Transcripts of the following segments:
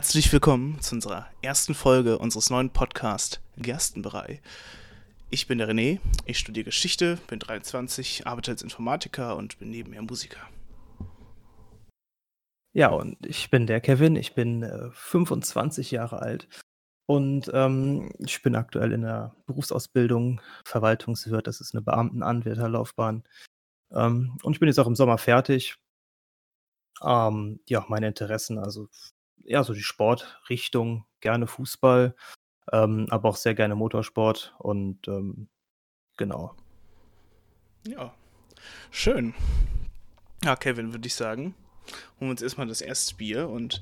Herzlich willkommen zu unserer ersten Folge unseres neuen Podcasts Gerstenbrei. Ich bin der René, ich studiere Geschichte, bin 23, arbeite als Informatiker und bin nebenher Musiker. Ja, und ich bin der Kevin, ich bin äh, 25 Jahre alt und ähm, ich bin aktuell in der Berufsausbildung, Verwaltungswirt, das ist eine Beamtenanwärterlaufbahn. Ähm, und ich bin jetzt auch im Sommer fertig. Ähm, ja, meine Interessen, also ja, so die Sportrichtung, gerne Fußball, ähm, aber auch sehr gerne Motorsport und ähm, genau. Ja, schön. Ja, Kevin, würde ich sagen, holen wir uns erstmal das erste Bier und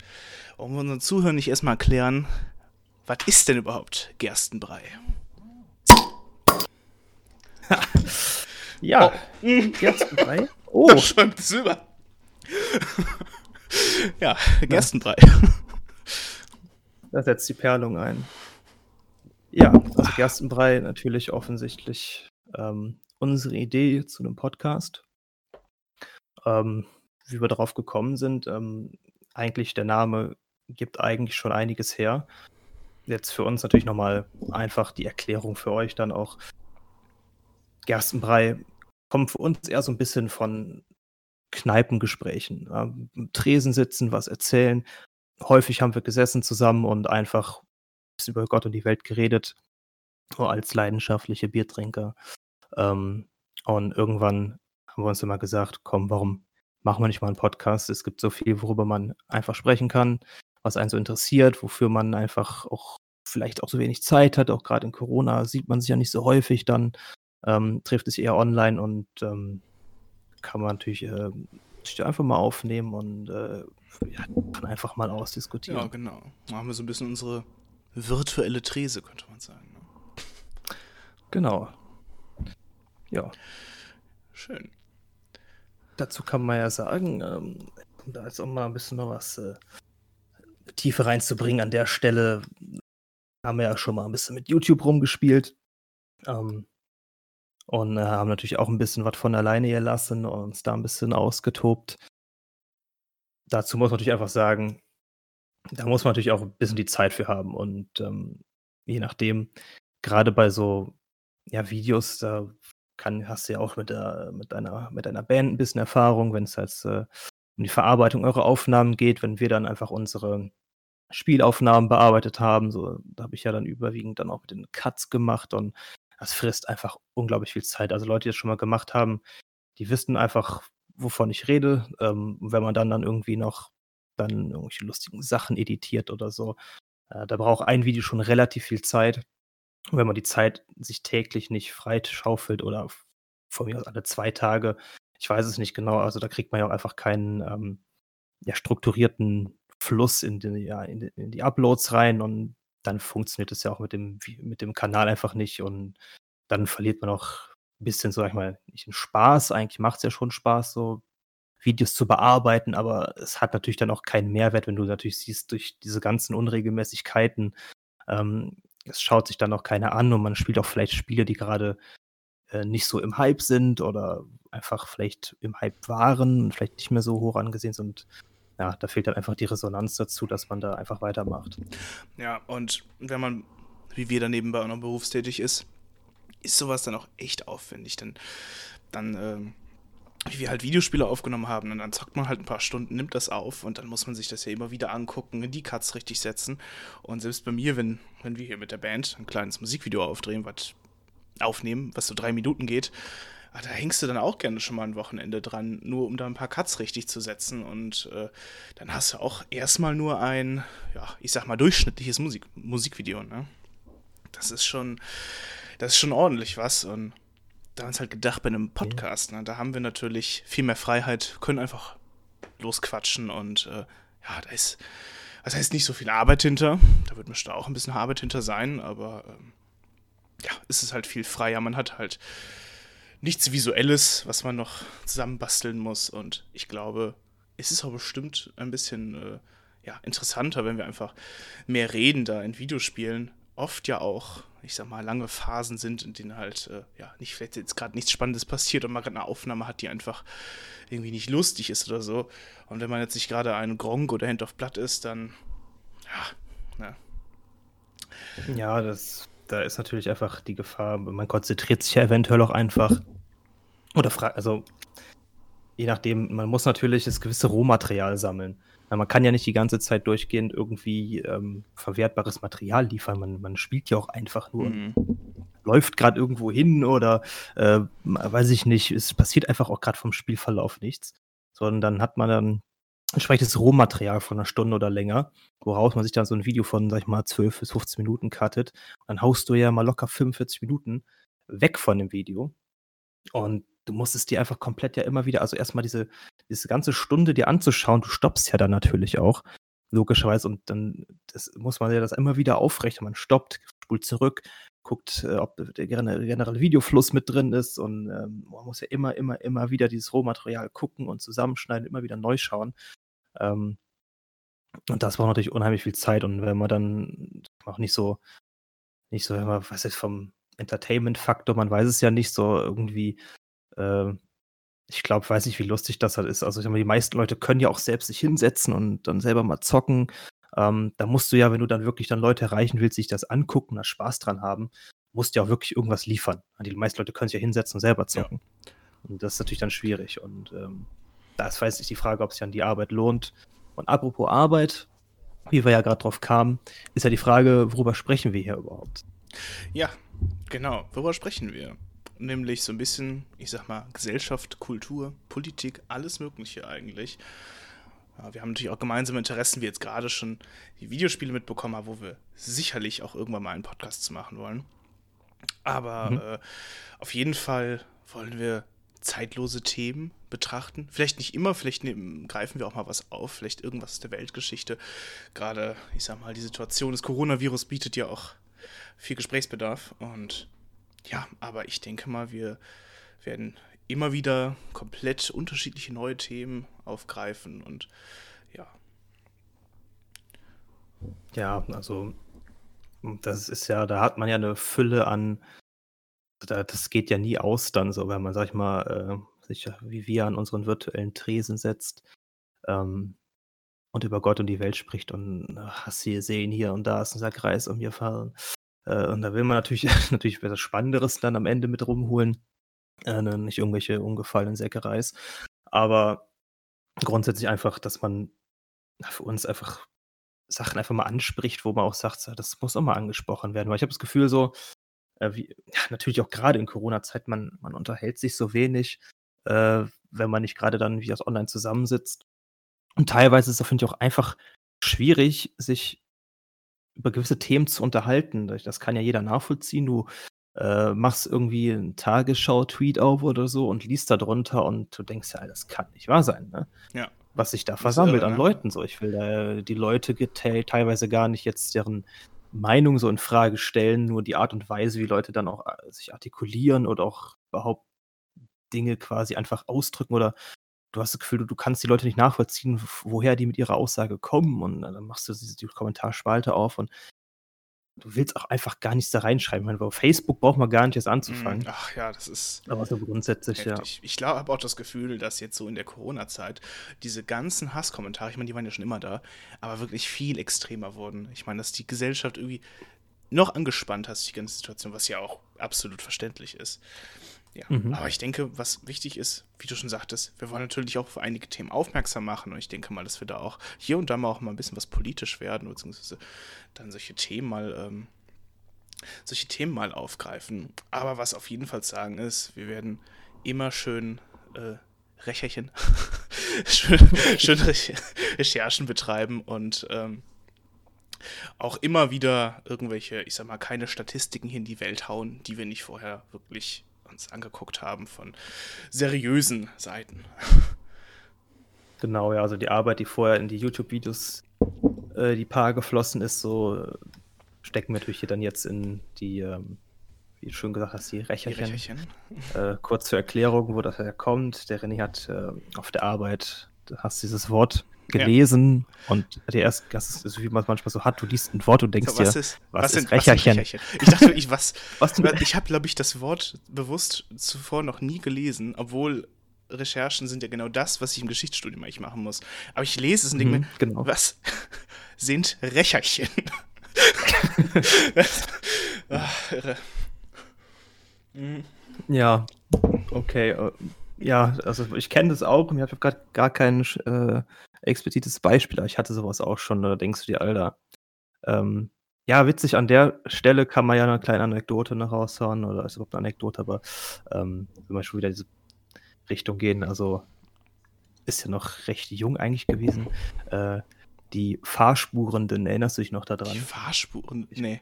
wollen wir unseren Zuhörern nicht erstmal erklären, was ist denn überhaupt Gerstenbrei? ja, oh. Gerstenbrei. Oh, da schäumt es über. ja, Gerstenbrei. Da setzt die Perlung ein. Ja, also Gerstenbrei natürlich offensichtlich ähm, unsere Idee zu einem Podcast. Ähm, wie wir darauf gekommen sind, ähm, eigentlich der Name gibt eigentlich schon einiges her. Jetzt für uns natürlich nochmal einfach die Erklärung für euch dann auch. Gerstenbrei kommt für uns eher so ein bisschen von Kneipengesprächen. Ähm, Tresen sitzen, was erzählen. Häufig haben wir gesessen zusammen und einfach über Gott und die Welt geredet, als leidenschaftliche Biertrinker. Ähm, und irgendwann haben wir uns immer gesagt, komm, warum machen wir nicht mal einen Podcast? Es gibt so viel, worüber man einfach sprechen kann, was einen so interessiert, wofür man einfach auch vielleicht auch so wenig Zeit hat. Auch gerade in Corona sieht man sich ja nicht so häufig dann, ähm, trifft es eher online und ähm, kann man natürlich äh, einfach mal aufnehmen und äh, ja, kann einfach mal ausdiskutieren. Ja, genau. Haben wir so ein bisschen unsere virtuelle Trese, könnte man sagen. Ne? Genau. Ja. Schön. Dazu kann man ja sagen, ähm, um da jetzt auch mal ein bisschen noch was äh, Tiefe reinzubringen, an der Stelle haben wir ja schon mal ein bisschen mit YouTube rumgespielt. Ähm, und äh, haben natürlich auch ein bisschen was von alleine gelassen und uns da ein bisschen ausgetobt. Dazu muss man natürlich einfach sagen, da muss man natürlich auch ein bisschen die Zeit für haben und ähm, je nachdem, gerade bei so ja, Videos, da kann, hast du ja auch mit, der, mit, einer, mit einer Band ein bisschen Erfahrung, wenn es jetzt äh, um die Verarbeitung eurer Aufnahmen geht, wenn wir dann einfach unsere Spielaufnahmen bearbeitet haben, so, da habe ich ja dann überwiegend dann auch mit den Cuts gemacht und das frisst einfach unglaublich viel Zeit. Also Leute, die das schon mal gemacht haben, die wissen einfach, wovon ich rede. Ähm, wenn man dann dann irgendwie noch dann irgendwelche lustigen Sachen editiert oder so, äh, da braucht ein Video schon relativ viel Zeit. Und wenn man die Zeit sich täglich nicht freischaufelt oder von mir aus alle zwei Tage, ich weiß es nicht genau, also da kriegt man ja auch einfach keinen ähm, ja, strukturierten Fluss in die, ja, in, die, in die Uploads rein und dann funktioniert es ja auch mit dem, mit dem Kanal einfach nicht und dann verliert man auch ein bisschen, sag ich mal, nicht den Spaß. Eigentlich macht es ja schon Spaß, so Videos zu bearbeiten, aber es hat natürlich dann auch keinen Mehrwert, wenn du natürlich siehst, durch diese ganzen Unregelmäßigkeiten, ähm, es schaut sich dann auch keiner an und man spielt auch vielleicht Spiele, die gerade äh, nicht so im Hype sind oder einfach vielleicht im Hype waren und vielleicht nicht mehr so hoch angesehen sind ja, da fehlt dann einfach die Resonanz dazu, dass man da einfach weitermacht. Ja, und wenn man, wie wir da nebenbei auch noch berufstätig ist, ist sowas dann auch echt aufwendig. Denn dann, ähm, wie wir halt Videospiele aufgenommen haben, und dann zockt man halt ein paar Stunden, nimmt das auf und dann muss man sich das ja immer wieder angucken, die Cuts richtig setzen. Und selbst bei mir, wenn, wenn wir hier mit der Band ein kleines Musikvideo aufdrehen, was aufnehmen, was so drei Minuten geht, ah, da hängst du dann auch gerne schon mal ein Wochenende dran, nur um da ein paar Cuts richtig zu setzen. Und äh, dann hast du auch erstmal nur ein, ja, ich sag mal, durchschnittliches Musik Musikvideo, ne? Das ist schon, das ist schon ordentlich was. Und da haben wir uns halt gedacht, bei einem Podcast, ne, da haben wir natürlich viel mehr Freiheit, können einfach losquatschen und äh, ja, da ist, das heißt nicht so viel Arbeit hinter. Da wird bestimmt auch ein bisschen Arbeit hinter sein, aber ähm, ja, ist es halt viel freier. Man hat halt nichts Visuelles, was man noch zusammenbasteln muss. Und ich glaube, es ist auch bestimmt ein bisschen äh, ja, interessanter, wenn wir einfach mehr reden da in Videospielen. Oft ja auch, ich sag mal, lange Phasen sind, in denen halt, äh, ja, nicht vielleicht jetzt gerade nichts Spannendes passiert und man gerade eine Aufnahme hat, die einfach irgendwie nicht lustig ist oder so. Und wenn man jetzt nicht gerade ein Gronk oder Hand of Blood ist, dann Ja, ja das, da ist natürlich einfach die Gefahr, man konzentriert sich ja eventuell auch einfach. Oder fragt, also je nachdem, man muss natürlich das gewisse Rohmaterial sammeln. Man kann ja nicht die ganze Zeit durchgehend irgendwie ähm, verwertbares Material liefern. Man, man spielt ja auch einfach nur. Mhm. Läuft gerade irgendwo hin oder äh, weiß ich nicht, es passiert einfach auch gerade vom Spielverlauf nichts. Sondern dann hat man dann entsprechendes Rohmaterial von einer Stunde oder länger, woraus man sich dann so ein Video von, sag ich mal, 12 bis 15 Minuten cuttet. Dann haust du ja mal locker 45 Minuten weg von dem Video. Und du musst es dir einfach komplett ja immer wieder, also erstmal diese, diese ganze Stunde dir anzuschauen, du stoppst ja dann natürlich auch, logischerweise, und dann das muss man ja das immer wieder aufrechnen. Man stoppt, spult zurück, guckt, äh, ob der generelle Videofluss mit drin ist und ähm, man muss ja immer, immer, immer wieder dieses Rohmaterial gucken und zusammenschneiden, immer wieder neu schauen. Ähm, und das braucht natürlich unheimlich viel Zeit und wenn man dann auch nicht so, nicht so, wenn man, was ist vom Entertainment-Faktor, man weiß es ja nicht so irgendwie äh, ich glaube, weiß nicht, wie lustig das halt ist. Also, ich sag mal, die meisten Leute können ja auch selbst sich hinsetzen und dann selber mal zocken. Ähm, da musst du ja, wenn du dann wirklich dann Leute erreichen willst, sich das angucken, da Spaß dran haben, musst du ja auch wirklich irgendwas liefern. Die meisten Leute können sich ja hinsetzen und selber zocken. Ja. Und das ist natürlich dann schwierig. Und ähm, da ist weiß ich die Frage, ob sich dann die Arbeit lohnt. Und apropos Arbeit, wie wir ja gerade drauf kamen, ist ja die Frage, worüber sprechen wir hier überhaupt? Ja, genau. Worüber sprechen wir? nämlich so ein bisschen, ich sag mal, Gesellschaft, Kultur, Politik, alles Mögliche eigentlich. Wir haben natürlich auch gemeinsame Interessen, wie jetzt gerade schon die Videospiele mitbekommen haben, wo wir sicherlich auch irgendwann mal einen Podcast zu machen wollen. Aber mhm. äh, auf jeden Fall wollen wir zeitlose Themen betrachten. Vielleicht nicht immer, vielleicht nehmen, greifen wir auch mal was auf, vielleicht irgendwas aus der Weltgeschichte. Gerade, ich sag mal, die Situation des Coronavirus bietet ja auch viel Gesprächsbedarf und ja, aber ich denke mal, wir werden immer wieder komplett unterschiedliche neue Themen aufgreifen und ja. Ja, also das ist ja, da hat man ja eine Fülle an, das geht ja nie aus dann so, wenn man, sag ich mal, äh, sich wie wir an unseren virtuellen Tresen setzt ähm, und über Gott und die Welt spricht und hast sie sehen hier und da ist unser Kreis um mir fahren. Äh, und da will man natürlich natürlich etwas Spannenderes dann am Ende mit rumholen, äh, ne, nicht irgendwelche ungefallenen Säckereis. Aber grundsätzlich einfach, dass man für uns einfach Sachen einfach mal anspricht, wo man auch sagt, das muss auch mal angesprochen werden. Weil ich habe das Gefühl so, äh, wie, ja, natürlich auch gerade in Corona-Zeit, man, man unterhält sich so wenig, äh, wenn man nicht gerade dann wie das online zusammensitzt. Und teilweise ist es, finde ich, auch einfach schwierig, sich über gewisse Themen zu unterhalten. Das kann ja jeder nachvollziehen. Du äh, machst irgendwie einen Tagesschau-Tweet auf oder so und liest da drunter und du denkst ja, das kann nicht wahr sein, ne? Ja. Was sich da versammelt an ne? Leuten so. Ich will da die Leute teilweise gar nicht jetzt deren Meinung so in Frage stellen, nur die Art und Weise, wie Leute dann auch äh, sich artikulieren oder auch überhaupt Dinge quasi einfach ausdrücken oder du hast das Gefühl, du, du kannst die Leute nicht nachvollziehen, woher die mit ihrer Aussage kommen. Und dann machst du die, die Kommentarspalte auf und du willst auch einfach gar nichts da reinschreiben. Meine, auf Facebook braucht man gar nicht erst anzufangen. Mm, ach ja, das ist. Aber so grundsätzlich, heftig. ja. Ich glaube, habe auch das Gefühl, dass jetzt so in der Corona-Zeit diese ganzen Hasskommentare, ich meine, die waren ja schon immer da, aber wirklich viel extremer wurden. Ich meine, dass die Gesellschaft irgendwie noch angespannt hat, die ganze Situation, was ja auch absolut verständlich ist. Ja, mhm. aber ich denke, was wichtig ist, wie du schon sagtest, wir wollen natürlich auch auf einige Themen aufmerksam machen und ich denke mal, dass wir da auch hier und da mal auch mal ein bisschen was politisch werden, beziehungsweise dann solche Themen mal, ähm, solche Themen mal aufgreifen. Aber was auf jeden Fall sagen ist, wir werden immer schön äh, Recherchen, schön, schön Recherchen betreiben und ähm, auch immer wieder irgendwelche, ich sag mal, keine Statistiken hier in die Welt hauen, die wir nicht vorher wirklich uns angeguckt haben von seriösen Seiten. Genau, ja, also die Arbeit, die vorher in die YouTube-Videos, äh, die paar geflossen ist, so stecken wir natürlich hier dann jetzt in die, ähm, wie du schön gesagt hast, die Rächerchen. Die Rächerchen. Äh, kurz zur Erklärung, wo das herkommt. Der René hat äh, auf der Arbeit, du hast dieses Wort gelesen ja. und der erst, das ist, wie man es manchmal so hat, du liest ein Wort und denkst so, was dir, ist, was, was, ist Rächerchen? Ich dachte wirklich, was, was ich habe, glaube ich, das Wort bewusst zuvor noch nie gelesen, obwohl Recherchen sind ja genau das, was ich im Geschichtsstudium eigentlich machen muss. Aber ich lese es und denke mhm, mir, genau. was? sind Rächerchen. Ach, irre. Mhm. Ja, okay. Äh, ja, also ich kenne das auch. Ich habe gerade gar kein äh, explizites Beispiel, aber ich hatte sowas auch schon. Da denkst du dir, Alter. Ähm, ja, witzig, an der Stelle kann man ja eine kleine Anekdote noch raushauen, oder ist überhaupt eine Anekdote, aber ähm, wenn wir schon wieder in diese Richtung gehen, also ist ja noch recht jung eigentlich gewesen. Äh, die Fahrspurenden, erinnerst du dich noch daran? Die Fahrspuren? Nee.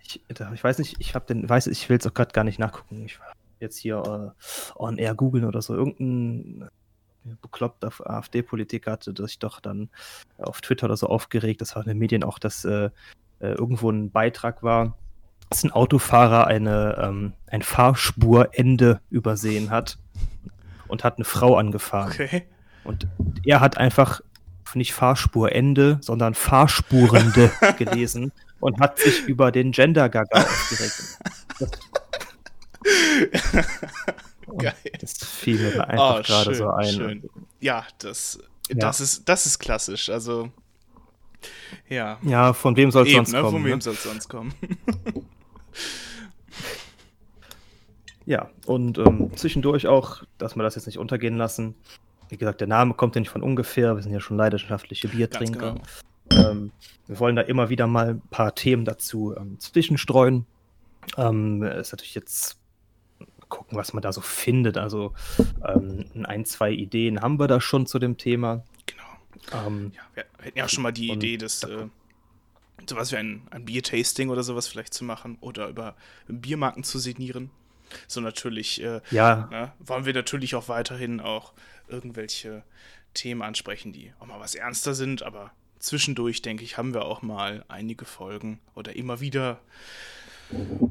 Ich, ich weiß nicht, ich habe den, weiß, ich will es auch gerade gar nicht nachgucken. Ich jetzt hier äh, on air googeln oder so. Irgendein bekloppter AfD-Politiker hatte sich doch dann auf Twitter oder so aufgeregt. Das war in den Medien auch, dass äh, äh, irgendwo ein Beitrag war, dass ein Autofahrer eine, ähm, ein Fahrspurende übersehen hat und hat eine Frau angefahren. Okay. Und er hat einfach nicht Fahrspurende, sondern Fahrspurende gelesen und hat sich über den Gender-Gaga aufgeregt. Geil. Das fiel mir da einfach oh, gerade so ein. Schön. Ja, das, ja. Das, ist, das ist klassisch. Also, ja. Ja, von wem soll es sonst ne? kommen? Von wem ne? soll es sonst kommen? ja, und ähm, zwischendurch auch, dass wir das jetzt nicht untergehen lassen. Wie gesagt, der Name kommt ja nicht von ungefähr. Wir sind ja schon leidenschaftliche Biertrinker. Genau. Ähm, wir wollen da immer wieder mal ein paar Themen dazu ähm, zwischenstreuen. Ähm, ist natürlich jetzt gucken, was man da so findet. Also ähm, ein, zwei Ideen haben wir da schon zu dem Thema. Genau. Ähm, ja, wir hätten ja auch schon mal die Idee, dass äh, sowas wie ein, ein Biertasting oder sowas vielleicht zu machen oder über Biermarken zu signieren. So natürlich äh, ja. ne, wollen wir natürlich auch weiterhin auch irgendwelche Themen ansprechen, die auch mal was ernster sind, aber zwischendurch, denke ich, haben wir auch mal einige Folgen oder immer wieder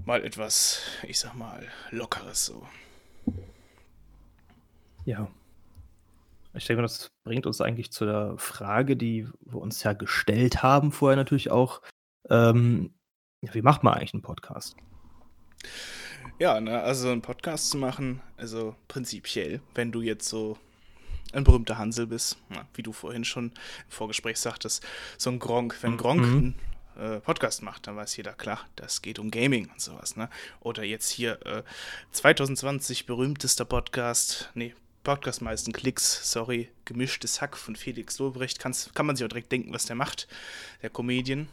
mal etwas, ich sag mal, Lockeres so. Ja. Ich denke, das bringt uns eigentlich zu der Frage, die wir uns ja gestellt haben, vorher natürlich auch. Ähm, wie macht man eigentlich einen Podcast? Ja, ne, also einen Podcast zu machen, also prinzipiell, wenn du jetzt so ein berühmter Hansel bist, na, wie du vorhin schon im Vorgespräch sagtest, so ein Gronk, wenn Gronk mhm. Äh, Podcast macht, dann weiß jeder, klar, das geht um Gaming und sowas, ne? Oder jetzt hier äh, 2020 berühmtester Podcast, nee, Podcast meisten Klicks, sorry, gemischtes Hack von Felix Lobrecht, Kann's, kann man sich auch direkt denken, was der macht, der Comedian.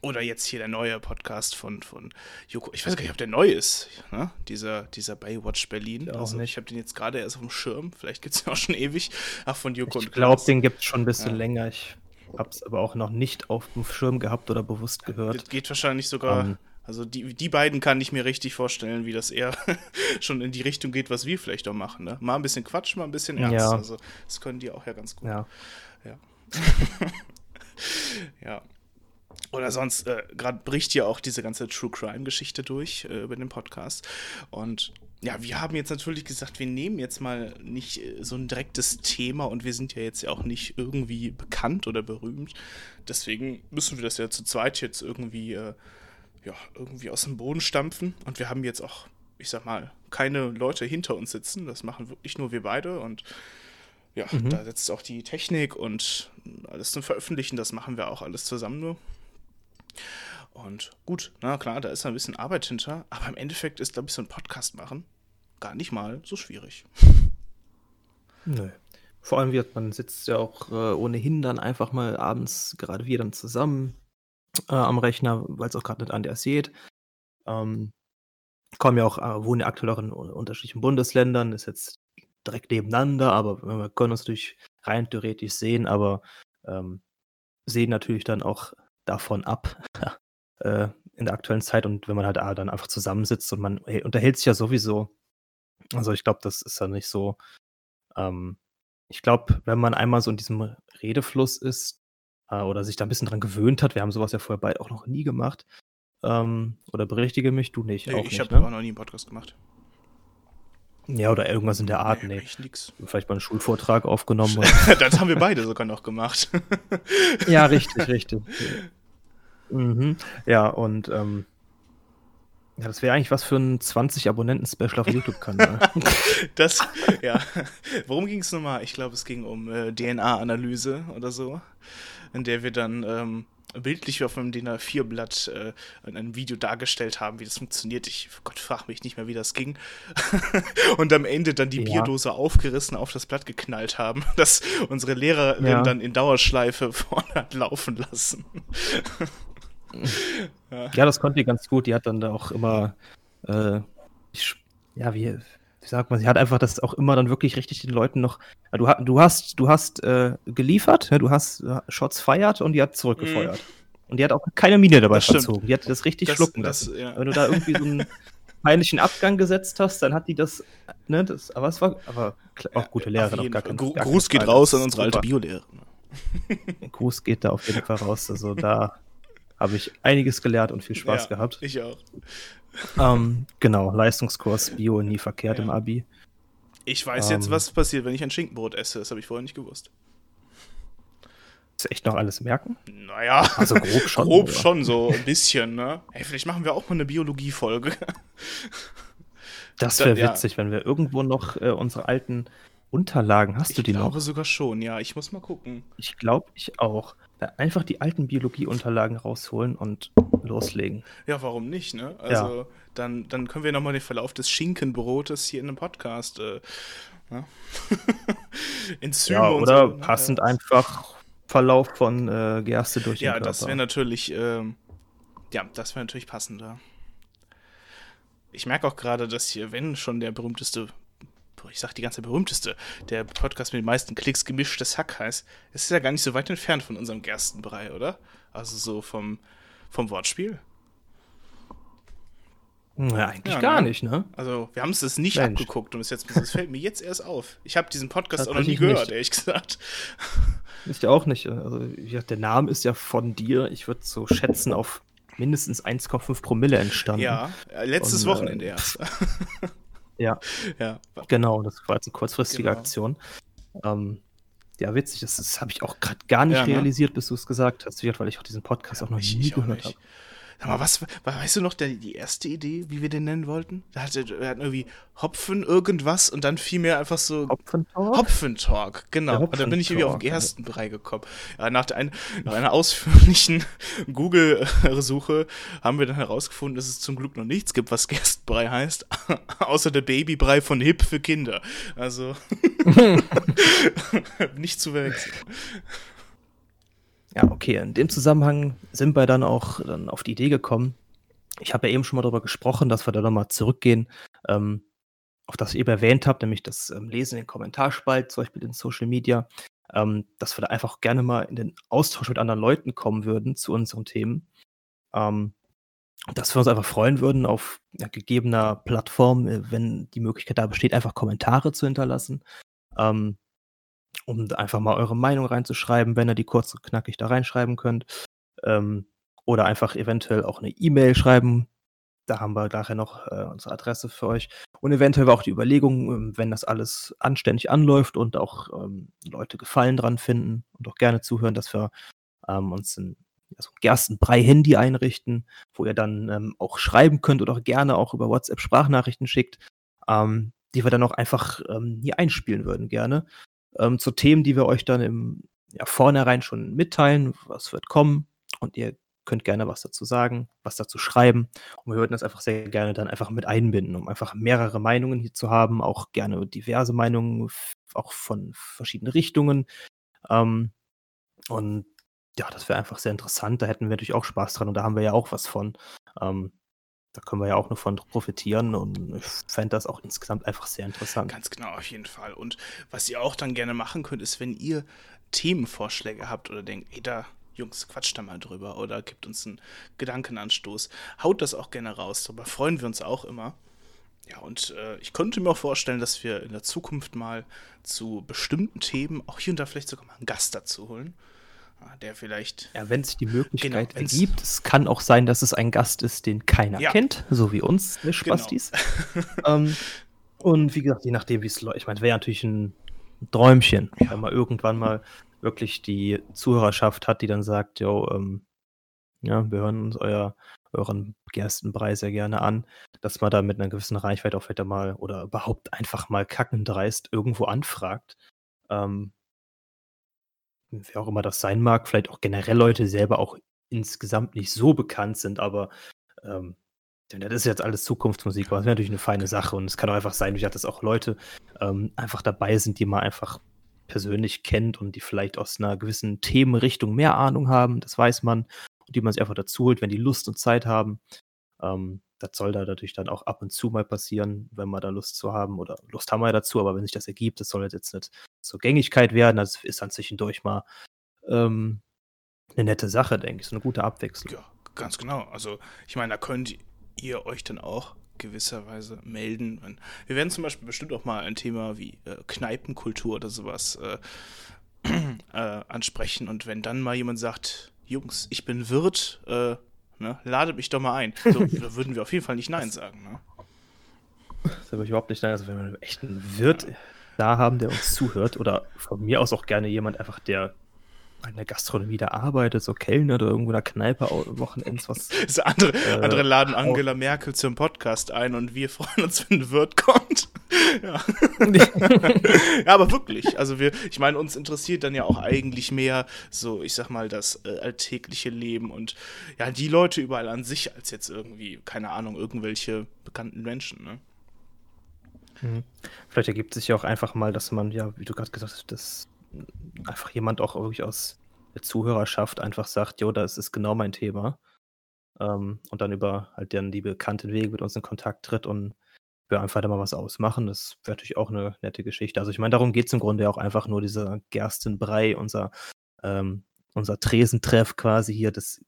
Oder jetzt hier der neue Podcast von, von Joko. Ich weiß gar nicht, ob der neu ist, ne? dieser, dieser Baywatch Berlin. Ja, also, ich habe den jetzt gerade erst auf dem Schirm. Vielleicht gibt es ja auch schon ewig. Ach, von Joko Ich glaube, den gibt es schon ein bisschen ja. länger. Ich habe es aber auch noch nicht auf dem Schirm gehabt oder bewusst gehört. Das geht wahrscheinlich sogar. Um, ähm. also die, die beiden kann ich mir richtig vorstellen, wie das eher schon in die Richtung geht, was wir vielleicht auch machen. Ne? Mal ein bisschen Quatsch, mal ein bisschen Ernst. Ja. Also das können die auch ja ganz gut. Ja. Ja. ja. Oder sonst, äh, gerade bricht ja auch diese ganze True Crime-Geschichte durch äh, über den Podcast. Und ja, wir haben jetzt natürlich gesagt, wir nehmen jetzt mal nicht äh, so ein direktes Thema und wir sind ja jetzt ja auch nicht irgendwie bekannt oder berühmt. Deswegen müssen wir das ja zu zweit jetzt irgendwie, äh, ja, irgendwie aus dem Boden stampfen. Und wir haben jetzt auch, ich sag mal, keine Leute hinter uns sitzen. Das machen wirklich nur wir beide und ja, mhm. da setzt auch die Technik und alles zum Veröffentlichen, das machen wir auch alles zusammen nur. Und gut, na klar, da ist ein bisschen Arbeit hinter, aber im Endeffekt ist, glaube ich, so ein Podcast machen gar nicht mal so schwierig. Nö. Vor allem wird man sitzt ja auch äh, ohnehin dann einfach mal abends, gerade wir dann zusammen äh, am Rechner, weil es auch gerade nicht anders geht. Ähm, kommen ja auch, äh, wohnen ja aktuell auch in unterschiedlichen Bundesländern, ist jetzt direkt nebeneinander, aber wir können uns natürlich rein theoretisch sehen, aber ähm, sehen natürlich dann auch davon ab äh, in der aktuellen Zeit und wenn man halt ah, dann einfach zusammensitzt und man hey, unterhält sich ja sowieso also ich glaube, das ist ja nicht so. Ähm, ich glaube, wenn man einmal so in diesem Redefluss ist äh, oder sich da ein bisschen dran gewöhnt hat, wir haben sowas ja vorher beide auch noch nie gemacht. Ähm, oder berichtige mich, du nicht. Nee, ich habe ne? auch noch nie einen Podcast gemacht. Ja, oder irgendwas in der Art, nee. nee. Nix. Vielleicht mal einen Schulvortrag aufgenommen. das haben wir beide sogar noch gemacht. ja, richtig, richtig. Mhm. Ja, und ähm, Ja, das wäre eigentlich was für ein 20 Abonnenten-Special auf YouTube-Kanal. das, ja. Worum ging es nochmal? Ich glaube, es ging um äh, DNA-Analyse oder so, in der wir dann ähm, bildlich auf einem DIN A4-Blatt äh, in einem Video dargestellt haben, wie das funktioniert. Ich, Gott, frag mich nicht mehr, wie das ging. und am Ende dann die ja. Bierdose aufgerissen auf das Blatt geknallt haben, dass unsere Lehrerin ja. dann in Dauerschleife vorne hat laufen lassen. Ja. das konnte die ganz gut. Die hat dann da auch immer, äh, ja, wie, wie sagt man, sie hat einfach das auch immer dann wirklich richtig den Leuten noch. Du, du hast, du hast äh, geliefert, du hast äh, Shots feiert und die hat zurückgefeuert. Mm. Und die hat auch keine Miene dabei das verzogen. Stimmt. Die hat das richtig das, schlucken lassen. Das, ja. Wenn du da irgendwie so einen peinlichen Abgang gesetzt hast, dann hat die das, ne, das, aber es war, aber auch gute Lehrerin, auf gar keinen Fall. Gruß geht raus an unsere alte Biolehrerin. Gruß geht da auf jeden Fall raus. Also da habe ich einiges gelernt und viel Spaß ja, gehabt. Ich auch. Ähm, genau, Leistungskurs Bio nie verkehrt ja. im Abi. Ich weiß ähm, jetzt, was passiert, wenn ich ein Schinkenbrot esse. Das habe ich vorher nicht gewusst. Ist echt noch alles merken? Naja, also grob schon. grob schon, so ein bisschen, ne? Hey, vielleicht machen wir auch mal eine Biologie-Folge. Das wäre witzig, ja. wenn wir irgendwo noch äh, unsere alten Unterlagen, hast ich du die noch? Ich glaube sogar schon, ja. Ich muss mal gucken. Ich glaube, ich auch. Einfach die alten Biologieunterlagen rausholen und loslegen. Ja, warum nicht, ne? Also, ja. dann, dann können wir nochmal den Verlauf des Schinkenbrotes hier in einem Podcast äh, ne? Enzyme ja, oder so, ne? passend ne? einfach Verlauf von äh, Gerste durch ja, den Körper. Ja, das wäre natürlich, äh, ja, das wäre natürlich passender. Ich merke auch gerade, dass hier, wenn schon der berühmteste ich sag die ganze berühmteste, der Podcast mit den meisten Klicks gemischtes Hack heißt, ist ja gar nicht so weit entfernt von unserem Gerstenbrei, oder? Also so vom, vom Wortspiel. Ja, eigentlich ja, gar ne? nicht, ne? Also, wir haben es das nicht Mensch. abgeguckt und es, jetzt, es fällt mir jetzt erst auf. Ich habe diesen Podcast auch noch nie gehört, nicht. ehrlich gesagt. Ich auch nicht. Also, der Name ist ja von dir, ich würde so schätzen, auf mindestens 1,5 Promille entstanden. Ja, letztes und, Wochenende äh, erst. Ja. ja. Genau, das war jetzt eine kurzfristige genau. Aktion. Ähm, ja, witzig, das, das habe ich auch gerade gar nicht ja, ne? realisiert, bis du es gesagt hast, weil ich auch diesen Podcast ja, auch noch nie gehört habe. Aber was, weißt du noch, der, die erste Idee, wie wir den nennen wollten? Da hatte, wir hatten irgendwie Hopfen irgendwas und dann fiel mir einfach so. Hopfentalk? Hopfentalk, genau. Und dann bin ich irgendwie auf den ersten Brei gekommen. Ja, nach, ein, nach einer ausführlichen Google-Suche haben wir dann herausgefunden, dass es zum Glück noch nichts gibt, was Gerstenbrei heißt, außer der Babybrei von Hip für Kinder. Also nicht zu verwechseln. Ja, okay. In dem Zusammenhang sind wir dann auch dann auf die Idee gekommen. Ich habe ja eben schon mal darüber gesprochen, dass wir da nochmal zurückgehen, ähm, auf das ich eben erwähnt habe, nämlich das ähm, Lesen in den Kommentarspalt, zum Beispiel in Social Media, ähm, dass wir da einfach gerne mal in den Austausch mit anderen Leuten kommen würden zu unseren Themen. Ähm, dass wir uns einfach freuen würden, auf ja, gegebener Plattform, äh, wenn die Möglichkeit da besteht, einfach Kommentare zu hinterlassen. Ähm, um einfach mal eure Meinung reinzuschreiben, wenn ihr die kurz und knackig da reinschreiben könnt. Ähm, oder einfach eventuell auch eine E-Mail schreiben. Da haben wir nachher noch äh, unsere Adresse für euch. Und eventuell auch die Überlegung, ähm, wenn das alles anständig anläuft und auch ähm, Leute Gefallen dran finden und auch gerne zuhören, dass wir ähm, uns ein also Gerstenbrei-Handy einrichten, wo ihr dann ähm, auch schreiben könnt oder gerne auch über WhatsApp Sprachnachrichten schickt, ähm, die wir dann auch einfach hier einspielen würden gerne ähm, zu Themen, die wir euch dann im ja, vornherein schon mitteilen, was wird kommen. Und ihr könnt gerne was dazu sagen, was dazu schreiben. Und wir würden das einfach sehr gerne dann einfach mit einbinden, um einfach mehrere Meinungen hier zu haben, auch gerne diverse Meinungen, auch von verschiedenen Richtungen. Ähm, und ja, das wäre einfach sehr interessant, da hätten wir natürlich auch Spaß dran und da haben wir ja auch was von. Ähm, da können wir ja auch nur von profitieren und ich fände das auch insgesamt einfach sehr interessant. Ganz genau, auf jeden Fall. Und was ihr auch dann gerne machen könnt, ist, wenn ihr Themenvorschläge habt oder denkt, ey, da, Jungs, quatscht da mal drüber oder gibt uns einen Gedankenanstoß, haut das auch gerne raus. Darüber freuen wir uns auch immer. Ja, und äh, ich könnte mir auch vorstellen, dass wir in der Zukunft mal zu bestimmten Themen auch hier und da vielleicht sogar mal einen Gast dazu holen der vielleicht. Ja, wenn es die Möglichkeit genau, gibt. Es kann auch sein, dass es ein Gast ist, den keiner ja. kennt, so wie uns, der Spastis. Genau. ähm, und wie gesagt, je nachdem, wie es läuft. Ich meine, wäre natürlich ein Träumchen, ja. wenn man irgendwann mal wirklich die Zuhörerschaft hat, die dann sagt, jo, ähm, ja, wir hören uns euer, euren Gerstenbrei sehr gerne an, dass man da mit einer gewissen Reichweite auch vielleicht mal oder überhaupt einfach mal kackendreist irgendwo anfragt. Ähm, wer auch immer das sein mag, vielleicht auch generell Leute selber auch insgesamt nicht so bekannt sind, aber ähm, das ist jetzt alles Zukunftsmusik, aber das wäre natürlich eine feine Sache und es kann auch einfach sein, wie gesagt, dass auch Leute ähm, einfach dabei sind, die man einfach persönlich kennt und die vielleicht aus einer gewissen Themenrichtung mehr Ahnung haben, das weiß man, und die man sich einfach dazu holt, wenn die Lust und Zeit haben. Ähm, das soll da natürlich dann auch ab und zu mal passieren, wenn wir da Lust zu haben oder Lust haben wir ja dazu, aber wenn sich das ergibt, das soll jetzt nicht zur Gängigkeit werden, das ist dann zwischendurch mal ähm, eine nette Sache, denke ich, so eine gute Abwechslung. Ja, ganz genau. Also ich meine, da könnt ihr euch dann auch gewisserweise melden. Wir werden zum Beispiel bestimmt auch mal ein Thema wie äh, Kneipenkultur oder sowas äh, äh, ansprechen. Und wenn dann mal jemand sagt, Jungs, ich bin Wirt, äh, ne, ladet mich doch mal ein. So, da würden wir auf jeden Fall nicht Nein sagen. Ne? Das würde ich überhaupt nicht nein. Also wenn wir einen echten Wirt da haben, der uns zuhört, oder von mir aus auch gerne jemand einfach, der in der Gastronomie da arbeitet, so Kellner oder irgendwo in der Kneipe Wochenends was. Das andere, äh, andere laden Angela Merkel zum Podcast ein und wir freuen uns, wenn ein Wirt kommt. ja. ja, aber wirklich. Also wir, ich meine, uns interessiert dann ja auch eigentlich mehr so, ich sag mal, das äh, alltägliche Leben und ja, die Leute überall an sich, als jetzt irgendwie, keine Ahnung, irgendwelche bekannten Menschen, ne? Mhm. Vielleicht ergibt sich ja auch einfach mal, dass man, ja, wie du gerade gesagt hast, dass einfach jemand auch wirklich aus der Zuhörerschaft einfach sagt, jo, das ist genau mein Thema. Ähm, und dann über halt dann die bekannten Wege mit uns in Kontakt tritt und wir einfach da mal was ausmachen. Das wäre natürlich auch eine nette Geschichte. Also ich meine, darum geht es im Grunde auch einfach nur dieser Gerstenbrei, unser, ähm, unser Tresentreff quasi hier. Das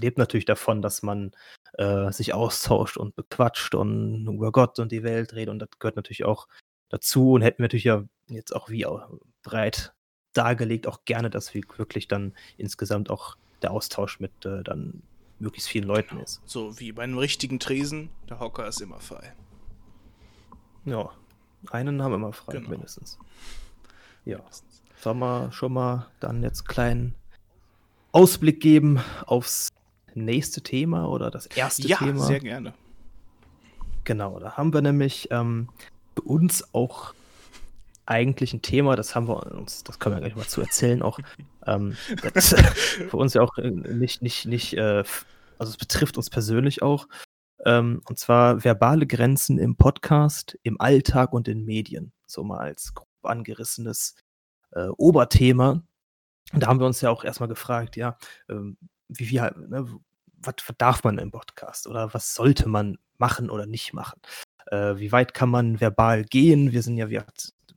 lebt natürlich davon, dass man äh, sich austauscht und bequatscht und über Gott und die Welt redet. Und das gehört natürlich auch dazu und hätten wir natürlich ja jetzt auch wie auch breit dargelegt, auch gerne, dass wir wirklich dann insgesamt auch der Austausch mit äh, dann möglichst vielen Leuten genau. ist. So wie bei einem richtigen Tresen, der Hocker ist immer frei. Ja, einen haben wir immer frei, genau. mindestens. Ja, sollen wir schon mal dann jetzt einen kleinen Ausblick geben aufs nächste Thema oder das erste ja, Thema? Ja, sehr gerne. Genau, da haben wir nämlich ähm, für uns auch eigentlich ein Thema, das haben wir uns, das können wir gleich mal zu erzählen, auch ähm, das, für uns ja auch äh, nicht, nicht, nicht, äh, also es betrifft uns persönlich auch. Ähm, und zwar verbale Grenzen im Podcast, im Alltag und in Medien. So mal als grob angerissenes äh, Oberthema. Und da haben wir uns ja auch erstmal gefragt, ja, ähm, wie, wie ne, was, was darf man im Podcast oder was sollte man machen oder nicht machen? Äh, wie weit kann man verbal gehen? Wir sind ja, wir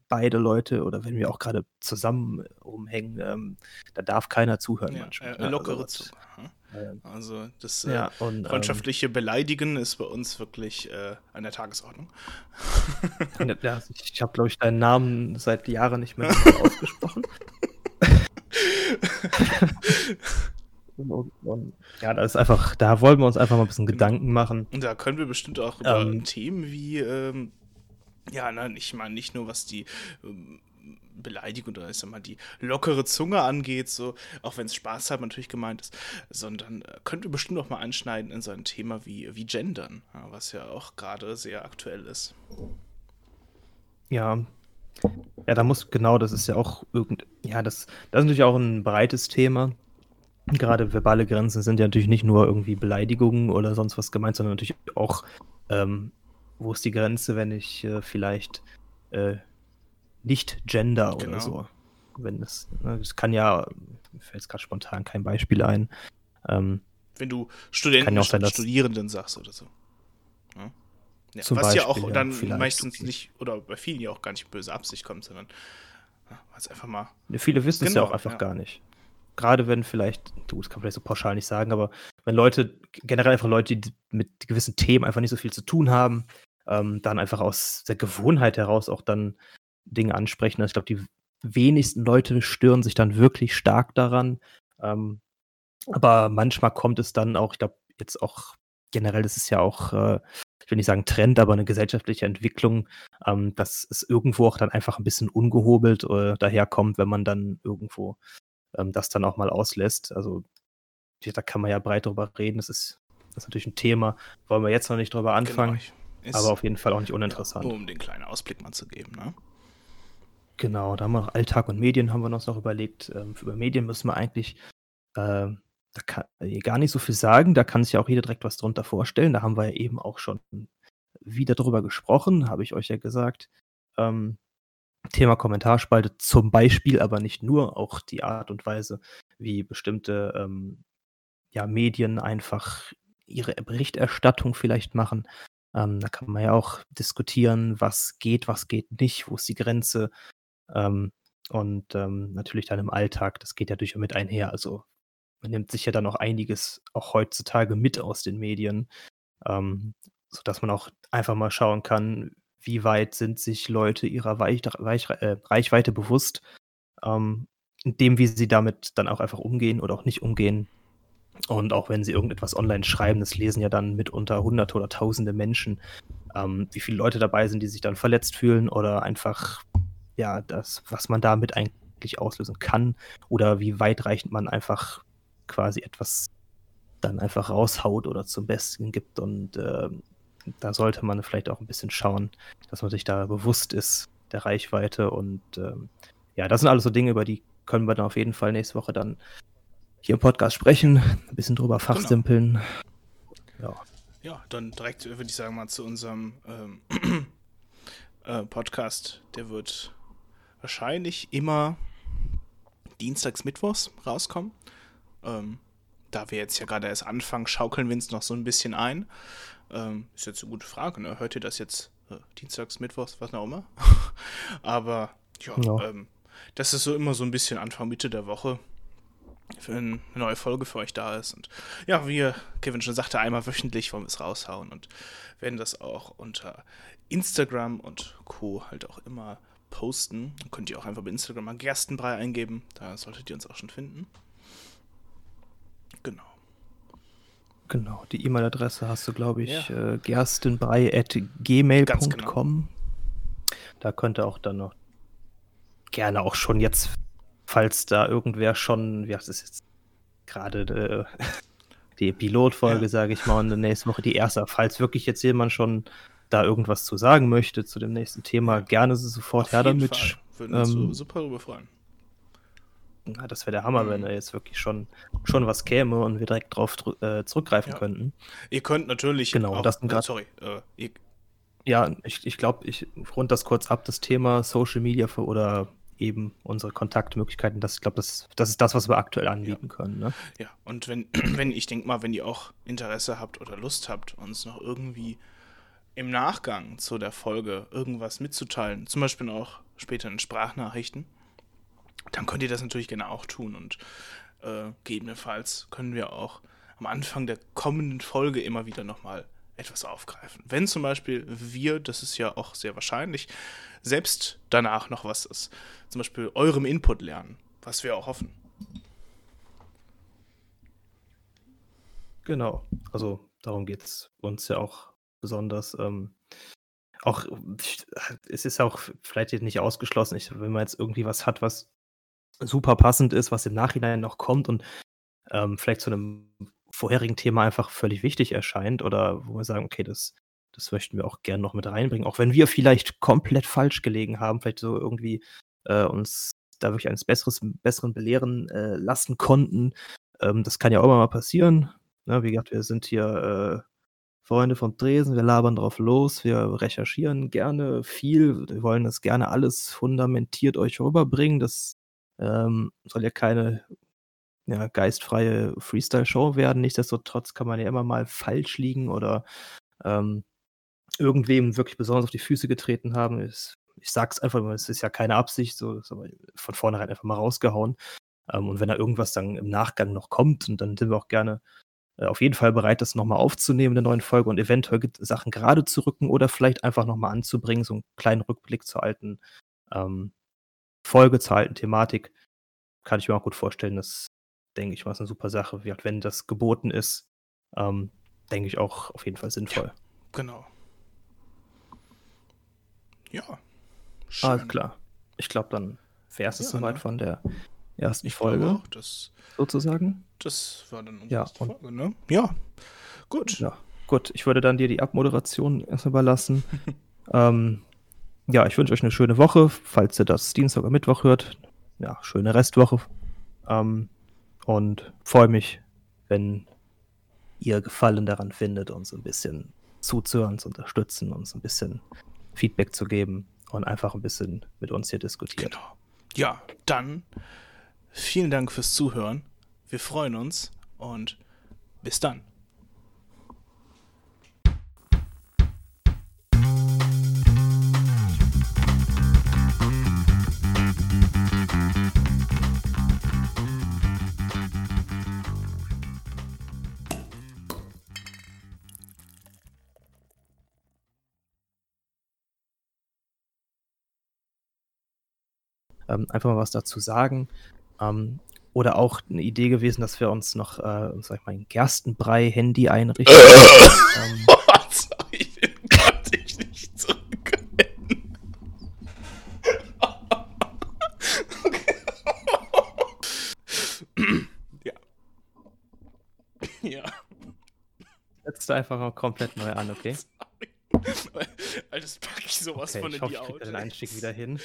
beide Leute oder wenn wir auch gerade zusammen äh, rumhängen, ähm, da darf keiner zuhören ja, manchmal. Äh, ne? lockere also, Zunge. Hm? Also das äh, ja, und, ähm, freundschaftliche ähm, Beleidigen ist bei uns wirklich äh, an der Tagesordnung. ja, ich habe, glaube ich, deinen Namen seit Jahren nicht mehr ausgesprochen. Und, und, ja, das ist einfach, da wollen wir uns einfach mal ein bisschen Gedanken machen. Und da können wir bestimmt auch über ähm, Themen wie ähm, ja, nein, ich meine nicht nur, was die ähm, Beleidigung oder ich sag mal die lockere Zunge angeht, so, auch wenn es Spaß hat natürlich gemeint ist, sondern äh, könnte bestimmt auch mal anschneiden in so ein Thema wie, wie Gendern, ja, was ja auch gerade sehr aktuell ist. Ja. Ja, da muss, genau, das ist ja auch irgend, ja, das, das ist natürlich auch ein breites Thema. Gerade verbale Grenzen sind ja natürlich nicht nur irgendwie Beleidigungen oder sonst was gemeint, sondern natürlich auch ähm, wo ist die Grenze, wenn ich äh, vielleicht äh, nicht gender genau. oder so. Wenn es, ne, das kann ja, mir fällt jetzt gerade spontan kein Beispiel ein. Ähm, wenn du Studenten, ja sein, Studierenden sagst oder so. Ja? Ja, was Beispiel, ja auch dann meistens nicht, oder bei vielen ja auch gar nicht böse Absicht kommt, sondern was einfach mal. viele wissen genau, es ja genau, auch einfach gar nicht. Gerade wenn vielleicht, du, das kann man vielleicht so pauschal nicht sagen, aber wenn Leute, generell einfach Leute, die mit gewissen Themen einfach nicht so viel zu tun haben, ähm, dann einfach aus der Gewohnheit heraus auch dann Dinge ansprechen. Also ich glaube, die wenigsten Leute stören sich dann wirklich stark daran. Ähm, aber manchmal kommt es dann auch, ich glaube, jetzt auch generell, das ist ja auch, äh, ich will nicht sagen Trend, aber eine gesellschaftliche Entwicklung, ähm, dass es irgendwo auch dann einfach ein bisschen ungehobelt äh, daherkommt, wenn man dann irgendwo ähm, das dann auch mal auslässt. Also da kann man ja breit drüber reden. Es ist Das ist natürlich ein Thema, wollen wir jetzt noch nicht drüber anfangen, genau, aber auf jeden Fall auch nicht uninteressant. Ja, nur um den kleinen Ausblick mal zu geben, ne? Genau, da haben wir noch Alltag und Medien, haben wir uns noch überlegt. Ähm, über Medien müssen wir eigentlich äh, da kann, äh, gar nicht so viel sagen. Da kann sich ja auch jeder direkt was drunter vorstellen. Da haben wir ja eben auch schon wieder drüber gesprochen, habe ich euch ja gesagt. Ähm, Thema Kommentarspalte zum Beispiel, aber nicht nur, auch die Art und Weise, wie bestimmte ähm, ja, Medien einfach ihre Berichterstattung vielleicht machen. Ähm, da kann man ja auch diskutieren, was geht, was geht nicht, wo ist die Grenze. Ähm, und ähm, natürlich dann im Alltag, das geht ja durchaus mit einher. Also man nimmt sich ja dann auch einiges auch heutzutage mit aus den Medien, ähm, sodass man auch einfach mal schauen kann, wie weit sind sich Leute ihrer Weich, Weich, äh, Reichweite bewusst, ähm, dem, wie sie damit dann auch einfach umgehen oder auch nicht umgehen. Und auch wenn sie irgendetwas online schreiben, das lesen ja dann mitunter hunderte oder tausende Menschen, ähm, wie viele Leute dabei sind, die sich dann verletzt fühlen oder einfach, ja, das, was man damit eigentlich auslösen kann oder wie weitreichend man einfach quasi etwas dann einfach raushaut oder zum Besten gibt. Und äh, da sollte man vielleicht auch ein bisschen schauen, dass man sich da bewusst ist der Reichweite. Und ähm, ja, das sind alles so Dinge, über die können wir dann auf jeden Fall nächste Woche dann hier im Podcast sprechen, ein bisschen drüber genau. fachsimpeln. Genau. Ja. ja, dann direkt würde ich sagen mal zu unserem ähm, äh, Podcast. Der wird wahrscheinlich immer dienstags, mittwochs rauskommen. Ähm, da wir jetzt ja gerade erst anfangen, schaukeln wir uns noch so ein bisschen ein. Ähm, ist jetzt eine gute Frage, ne? Hört ihr das jetzt äh, dienstags, mittwochs, was auch immer? Aber ja, ja. Ähm, das ist so immer so ein bisschen Anfang, Mitte der Woche, wenn eine neue Folge für euch da ist. Und ja, wie Kevin schon sagte, einmal wöchentlich wollen wir es raushauen und werden das auch unter Instagram und Co. halt auch immer posten. Dann könnt ihr auch einfach bei Instagram mal Gerstenbrei eingeben, da solltet ihr uns auch schon finden. Genau. Genau, die E-Mail-Adresse hast du, glaube ich, ja. äh, gerstenbrei.gmail.com. Genau. Da könnte auch dann noch gerne auch schon jetzt, falls da irgendwer schon, wie heißt es jetzt gerade, äh, die Pilotfolge, ja. sage ich mal, und nächste Woche die erste, falls wirklich jetzt jemand schon da irgendwas zu sagen möchte zu dem nächsten Thema, gerne sofort Auf her damit. Fall. Würden uns ähm, super darüber freuen. Ja, das wäre der Hammer, wenn mhm. da jetzt wirklich schon, schon was käme und wir direkt drauf äh, zurückgreifen ja. könnten. Ihr könnt natürlich. Genau, auch, das äh, sorry. Äh, ja, ich, ich glaube, ich rund das kurz ab, das Thema Social Media für, oder eben unsere Kontaktmöglichkeiten. Das, ich glaube, das, das ist das, was wir aktuell anbieten ja. können. Ne? Ja, und wenn, wenn ich denke mal, wenn ihr auch Interesse habt oder Lust habt, uns noch irgendwie im Nachgang zu der Folge irgendwas mitzuteilen, zum Beispiel auch später in Sprachnachrichten, dann könnt ihr das natürlich gerne auch tun und äh, gegebenenfalls können wir auch am Anfang der kommenden Folge immer wieder nochmal etwas aufgreifen. Wenn zum Beispiel wir, das ist ja auch sehr wahrscheinlich, selbst danach noch was ist, zum Beispiel eurem Input lernen, was wir auch hoffen. Genau, also darum geht es uns ja auch besonders. Ähm, auch, es ist auch vielleicht nicht ausgeschlossen, ich, wenn man jetzt irgendwie was hat, was super passend ist, was im Nachhinein noch kommt und ähm, vielleicht zu einem vorherigen Thema einfach völlig wichtig erscheint oder wo wir sagen, okay, das, das möchten wir auch gerne noch mit reinbringen, auch wenn wir vielleicht komplett falsch gelegen haben, vielleicht so irgendwie äh, uns da wirklich eines Besseres, Besseren belehren äh, lassen konnten. Ähm, das kann ja auch immer mal passieren. Ne? Wie gesagt, wir sind hier äh, Freunde vom Dresen, wir labern drauf los, wir recherchieren gerne viel, wir wollen das gerne alles fundamentiert euch rüberbringen. Das ähm, soll ja keine ja, geistfreie Freestyle-Show werden. Nichtsdestotrotz kann man ja immer mal falsch liegen oder ähm, irgendwem wirklich besonders auf die Füße getreten haben. Ich, ich sag's einfach mal, es ist ja keine Absicht, so von vornherein einfach mal rausgehauen. Ähm, und wenn da irgendwas dann im Nachgang noch kommt, und dann sind wir auch gerne äh, auf jeden Fall bereit, das nochmal aufzunehmen in der neuen Folge und eventuell Sachen gerade zu rücken oder vielleicht einfach nochmal anzubringen, so einen kleinen Rückblick zur alten ähm, Alten Thematik, kann ich mir auch gut vorstellen, dass, denke ich mal, ist eine super Sache. Wie, wenn das geboten ist, ähm, denke ich auch auf jeden Fall sinnvoll. Ja, genau. Ja. Schön. Alles klar. Ich glaube, dann wäre es ja, soweit ne? von der ersten ich Folge. Auch, das, sozusagen. Das war dann unsere ja, Folge, ne? Ja. Gut. Ja, gut. Ich würde dann dir die Abmoderation erst überlassen. ähm, ja, ich wünsche euch eine schöne Woche, falls ihr das Dienstag oder Mittwoch hört. Ja, schöne Restwoche. Ähm, und freue mich, wenn ihr Gefallen daran findet, uns ein bisschen zuzuhören, zu unterstützen, uns ein bisschen Feedback zu geben und einfach ein bisschen mit uns hier diskutiert. Genau. Ja, dann vielen Dank fürs Zuhören. Wir freuen uns und bis dann. Ähm, einfach mal was dazu sagen. Ähm, oder auch eine Idee gewesen, dass wir uns noch, äh, sag ich mal, ein Gerstenbrei-Handy einrichten. ähm, Oh, sorry, den konnte ich nicht zurückhalten. Ja. Ja. setzt einfach mal komplett neu an, okay? Alter, das packe ich sowas okay von ich in hoffe, die ich krieg Autos. den Einstieg wieder hin.